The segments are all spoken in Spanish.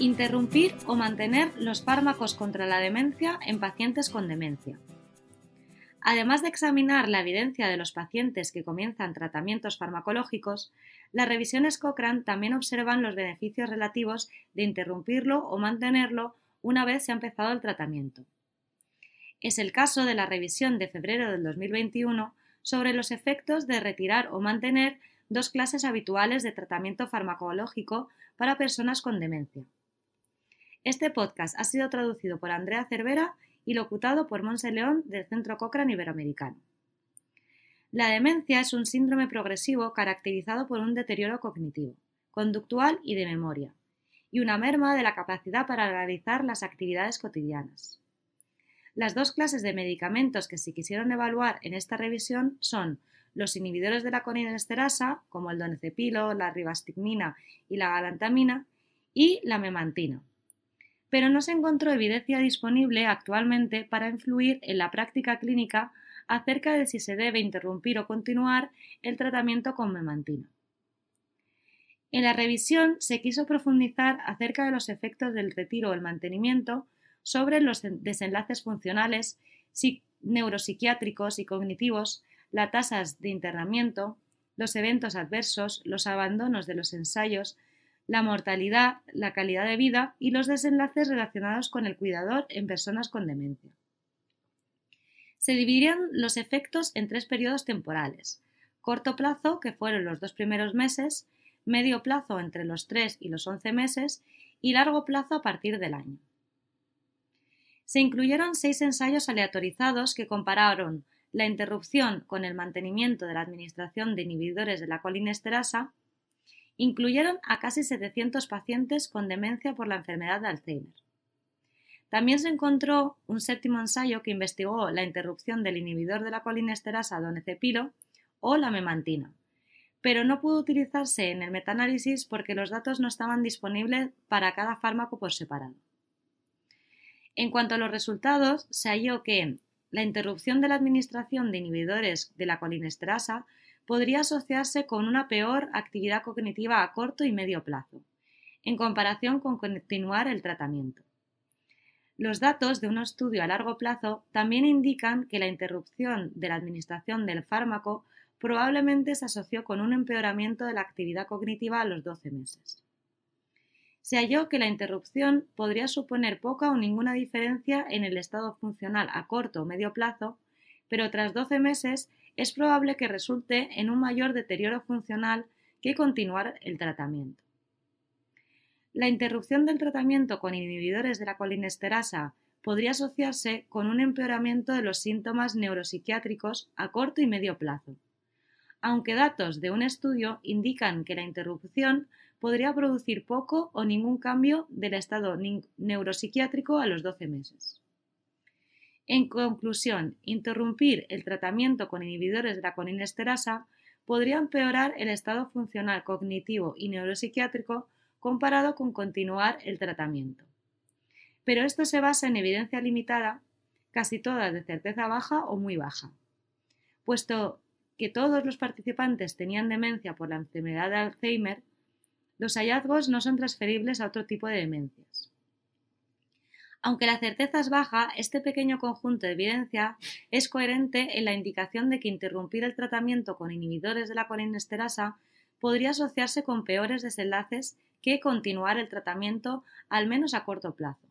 Interrumpir o mantener los fármacos contra la demencia en pacientes con demencia. Además de examinar la evidencia de los pacientes que comienzan tratamientos farmacológicos, las revisiones Cochrane también observan los beneficios relativos de interrumpirlo o mantenerlo una vez se ha empezado el tratamiento. Es el caso de la revisión de febrero del 2021 sobre los efectos de retirar o mantener dos clases habituales de tratamiento farmacológico para personas con demencia. Este podcast ha sido traducido por Andrea Cervera y locutado por Monse León del Centro Cochrane Iberoamericano. La demencia es un síndrome progresivo caracterizado por un deterioro cognitivo, conductual y de memoria, y una merma de la capacidad para realizar las actividades cotidianas. Las dos clases de medicamentos que se quisieron evaluar en esta revisión son los inhibidores de la colinesterasa, como el donepezilo, la ribastigmina y la galantamina, y la memantina pero no se encontró evidencia disponible actualmente para influir en la práctica clínica acerca de si se debe interrumpir o continuar el tratamiento con memantina. En la revisión se quiso profundizar acerca de los efectos del retiro o el mantenimiento sobre los desenlaces funcionales, neuropsiquiátricos y cognitivos, las tasas de internamiento, los eventos adversos, los abandonos de los ensayos, la mortalidad, la calidad de vida y los desenlaces relacionados con el cuidador en personas con demencia. Se dividieron los efectos en tres periodos temporales. Corto plazo, que fueron los dos primeros meses, medio plazo entre los tres y los once meses y largo plazo a partir del año. Se incluyeron seis ensayos aleatorizados que compararon la interrupción con el mantenimiento de la administración de inhibidores de la colinesterasa incluyeron a casi 700 pacientes con demencia por la enfermedad de Alzheimer. También se encontró un séptimo ensayo que investigó la interrupción del inhibidor de la colinesterasa donecepilo o la memantina, pero no pudo utilizarse en el metaanálisis porque los datos no estaban disponibles para cada fármaco por separado. En cuanto a los resultados, se halló que la interrupción de la administración de inhibidores de la colinesterasa podría asociarse con una peor actividad cognitiva a corto y medio plazo, en comparación con continuar el tratamiento. Los datos de un estudio a largo plazo también indican que la interrupción de la administración del fármaco probablemente se asoció con un empeoramiento de la actividad cognitiva a los 12 meses. Se halló que la interrupción podría suponer poca o ninguna diferencia en el estado funcional a corto o medio plazo, pero tras 12 meses es probable que resulte en un mayor deterioro funcional que continuar el tratamiento. La interrupción del tratamiento con inhibidores de la colinesterasa podría asociarse con un empeoramiento de los síntomas neuropsiquiátricos a corto y medio plazo, aunque datos de un estudio indican que la interrupción podría producir poco o ningún cambio del estado neuropsiquiátrico a los 12 meses. En conclusión, interrumpir el tratamiento con inhibidores de la colinesterasa podría empeorar el estado funcional cognitivo y neuropsiquiátrico comparado con continuar el tratamiento. Pero esto se basa en evidencia limitada, casi toda de certeza baja o muy baja. Puesto que todos los participantes tenían demencia por la enfermedad de Alzheimer, los hallazgos no son transferibles a otro tipo de demencias. Aunque la certeza es baja, este pequeño conjunto de evidencia es coherente en la indicación de que interrumpir el tratamiento con inhibidores de la colinesterasa podría asociarse con peores desenlaces que continuar el tratamiento al menos a corto plazo,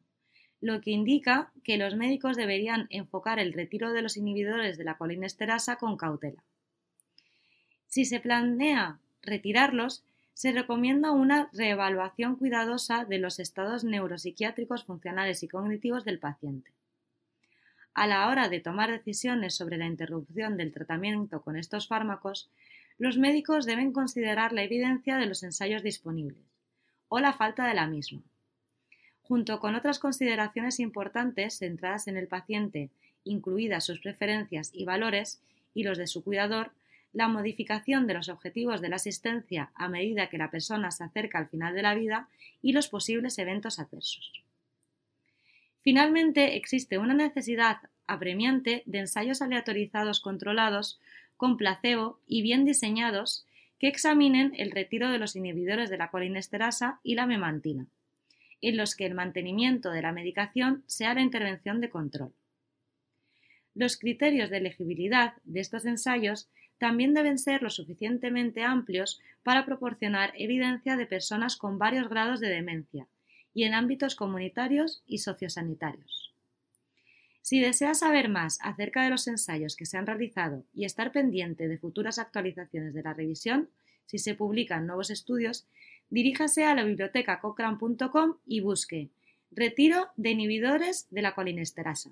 lo que indica que los médicos deberían enfocar el retiro de los inhibidores de la colinesterasa con cautela. Si se planea retirarlos, se recomienda una reevaluación cuidadosa de los estados neuropsiquiátricos, funcionales y cognitivos del paciente. A la hora de tomar decisiones sobre la interrupción del tratamiento con estos fármacos, los médicos deben considerar la evidencia de los ensayos disponibles o la falta de la misma. Junto con otras consideraciones importantes centradas en el paciente, incluidas sus preferencias y valores y los de su cuidador, la modificación de los objetivos de la asistencia a medida que la persona se acerca al final de la vida y los posibles eventos adversos. Finalmente, existe una necesidad apremiante de ensayos aleatorizados controlados con placebo y bien diseñados que examinen el retiro de los inhibidores de la colinesterasa y la memantina, en los que el mantenimiento de la medicación sea la intervención de control. Los criterios de elegibilidad de estos ensayos también deben ser lo suficientemente amplios para proporcionar evidencia de personas con varios grados de demencia y en ámbitos comunitarios y sociosanitarios. Si desea saber más acerca de los ensayos que se han realizado y estar pendiente de futuras actualizaciones de la revisión, si se publican nuevos estudios, diríjase a la biblioteca cochrane.com y busque Retiro de inhibidores de la colinesterasa.